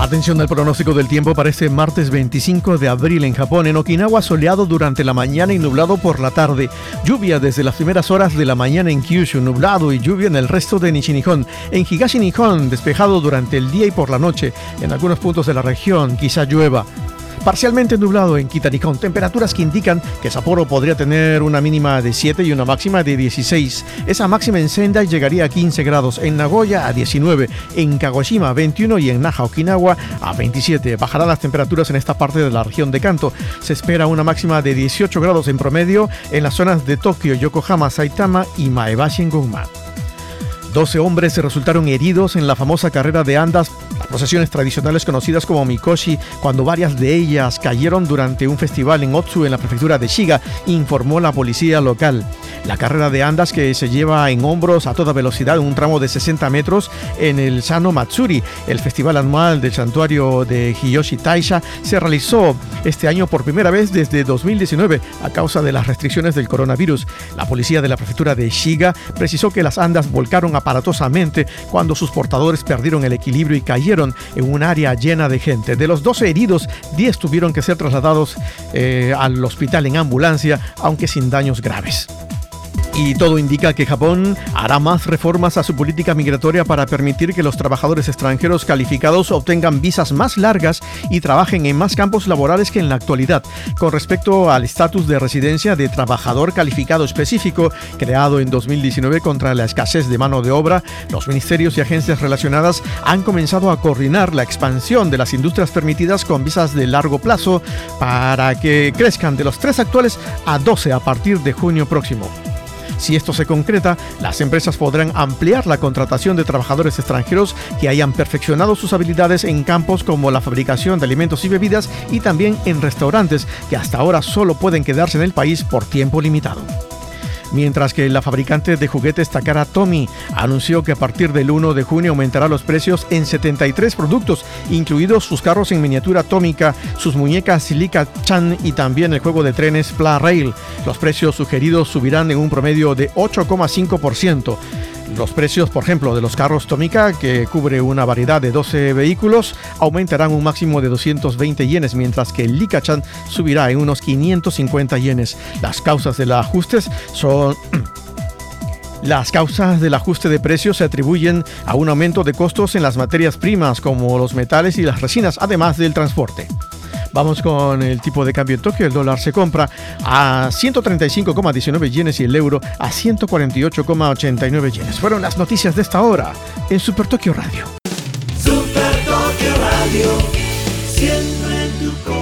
Atención al pronóstico del tiempo para este martes 25 de abril en Japón. En Okinawa soleado durante la mañana y nublado por la tarde. Lluvia desde las primeras horas de la mañana en Kyushu, nublado y lluvia en el resto de Nishi-Nihon. En Higashi Nihon, despejado durante el día y por la noche. En algunos puntos de la región quizá llueva. Parcialmente nublado en Kitari con temperaturas que indican que Sapporo podría tener una mínima de 7 y una máxima de 16. Esa máxima en Sendai llegaría a 15 grados, en Nagoya a 19, en Kagoshima a 21 y en Naha, Okinawa a 27. Bajarán las temperaturas en esta parte de la región de Kanto. Se espera una máxima de 18 grados en promedio en las zonas de Tokio, Yokohama, Saitama y Maebashi en Gunma. 12 hombres resultaron heridos en la famosa carrera de andas, procesiones tradicionales conocidas como Mikoshi, cuando varias de ellas cayeron durante un festival en Otsu, en la prefectura de Shiga, informó la policía local. La carrera de andas que se lleva en hombros a toda velocidad en un tramo de 60 metros en el Sano Matsuri, el festival anual del santuario de Hiyoshi Taisha, se realizó este año por primera vez desde 2019 a causa de las restricciones del coronavirus. La policía de la prefectura de Shiga precisó que las andas volcaron aparatosamente cuando sus portadores perdieron el equilibrio y cayeron en un área llena de gente. De los 12 heridos, 10 tuvieron que ser trasladados eh, al hospital en ambulancia, aunque sin daños graves. Y todo indica que Japón hará más reformas a su política migratoria para permitir que los trabajadores extranjeros calificados obtengan visas más largas y trabajen en más campos laborales que en la actualidad. Con respecto al estatus de residencia de trabajador calificado específico, creado en 2019 contra la escasez de mano de obra, los ministerios y agencias relacionadas han comenzado a coordinar la expansión de las industrias permitidas con visas de largo plazo para que crezcan de los tres actuales a 12 a partir de junio próximo. Si esto se concreta, las empresas podrán ampliar la contratación de trabajadores extranjeros que hayan perfeccionado sus habilidades en campos como la fabricación de alimentos y bebidas y también en restaurantes que hasta ahora solo pueden quedarse en el país por tiempo limitado mientras que la fabricante de juguetes Takara Tomy anunció que a partir del 1 de junio aumentará los precios en 73 productos, incluidos sus carros en miniatura atómica, sus muñecas Silica Chan y también el juego de trenes Pla Rail. Los precios sugeridos subirán en un promedio de 8,5%. Los precios, por ejemplo, de los carros Tomica, que cubre una variedad de 12 vehículos, aumentarán un máximo de 220 yenes, mientras que el Likachan subirá en unos 550 yenes. Las causas de los ajustes son... Las causas del ajuste de precios se atribuyen a un aumento de costos en las materias primas como los metales y las resinas, además del transporte. Vamos con el tipo de cambio en Tokio. El dólar se compra a 135,19 yenes y el euro a 148,89 yenes. Fueron las noticias de esta hora en Super Tokio Radio. Super Tokio Radio, siempre en tu corazón.